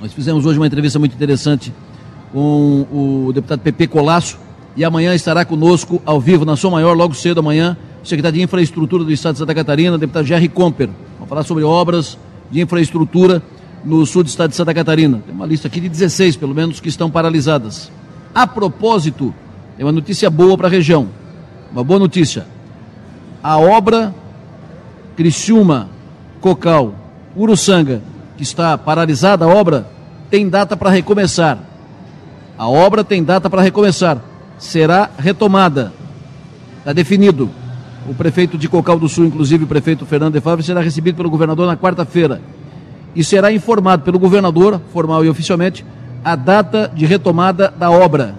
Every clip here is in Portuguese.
Nós fizemos hoje uma entrevista muito interessante com o deputado PP Colasso e amanhã estará conosco ao vivo na Som Maior, logo cedo amanhã, o secretário de Infraestrutura do Estado de Santa Catarina, deputado Jerry Comper. Vamos falar sobre obras de infraestrutura no sul do estado de Santa Catarina. Tem uma lista aqui de 16, pelo menos, que estão paralisadas. A propósito, tem uma notícia boa para a região. Uma boa notícia. A obra Criciúma, Cocal, Uruçanga, que está paralisada a obra, tem data para recomeçar. A obra tem data para recomeçar. Será retomada. Está definido. O prefeito de Cocal do Sul, inclusive o prefeito Fernando de Fábio, será recebido pelo governador na quarta-feira. E será informado pelo governador, formal e oficialmente, a data de retomada da obra.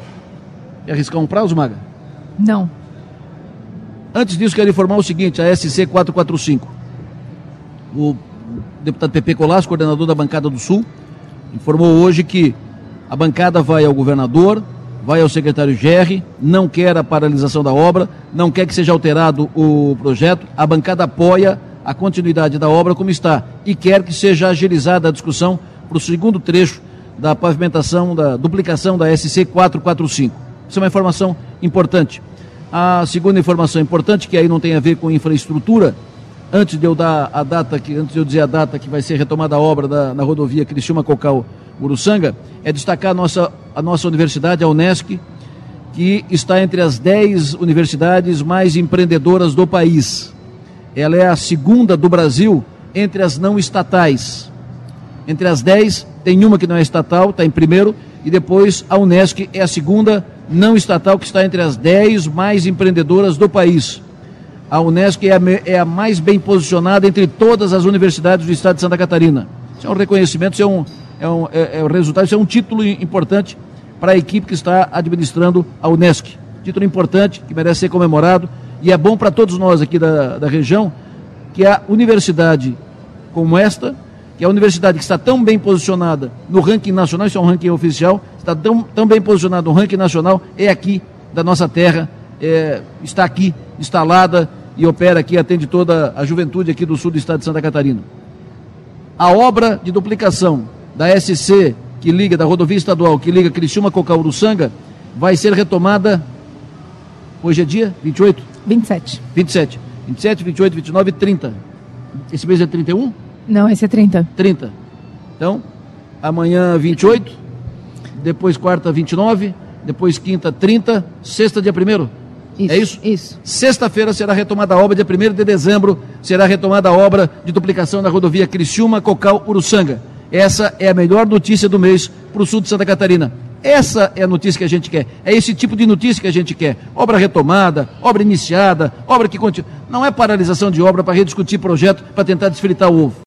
Quer arriscar um prazo, Maga? Não. Antes disso, quero informar o seguinte: a SC 445. O deputado Pepe Colasso, coordenador da bancada do Sul, informou hoje que a bancada vai ao governador, vai ao secretário Gerri, não quer a paralisação da obra, não quer que seja alterado o projeto, a bancada apoia a continuidade da obra como está e quer que seja agilizada a discussão para o segundo trecho da pavimentação, da duplicação da SC 445. Isso é uma informação importante. A segunda informação importante, que aí não tem a ver com infraestrutura, antes de eu dar a data, que, antes de eu dizer a data que vai ser retomada a obra da, na rodovia Criciúma Cocal Uruçanga, é destacar a nossa, a nossa universidade, a Unesc, que está entre as 10 universidades mais empreendedoras do país. Ela é a segunda do Brasil entre as não estatais. Entre as 10, tem uma que não é estatal, está em primeiro, e depois a Unesc é a segunda não estatal que está entre as 10 mais empreendedoras do país. A Unesc é a, é a, mais bem posicionada entre todas as universidades do estado de Santa Catarina. Isso é um reconhecimento, isso é um, é um é, é um resultado, isso é um título importante para a equipe que está administrando a Unesc. Título importante, que merece ser comemorado, e é bom para todos nós aqui da, da região que a universidade como esta, que a universidade que está tão bem posicionada no ranking nacional, isso é um ranking oficial, está tão, tão bem posicionada no ranking nacional, é aqui da nossa terra, é, está aqui instalada e opera aqui, atende toda a juventude aqui do sul do estado de Santa Catarina. A obra de duplicação da SC, que liga, da rodovia estadual, que liga Criciúma com Uruçanga, vai ser retomada, hoje é dia 28? 27. 27. 27, 28, 29 e 30. Esse mês é 31? Não, esse é 30. 30. Então, amanhã 28, depois quarta 29, depois quinta 30, sexta dia 1 isso, é isso? Isso. Sexta-feira será retomada a obra, dia 1 de dezembro será retomada a obra de duplicação da rodovia Criciúma, Cocal, Uruçanga. Essa é a melhor notícia do mês para o sul de Santa Catarina. Essa é a notícia que a gente quer. É esse tipo de notícia que a gente quer. Obra retomada, obra iniciada, obra que continua. Não é paralisação de obra para rediscutir projeto para tentar desfritar o ovo.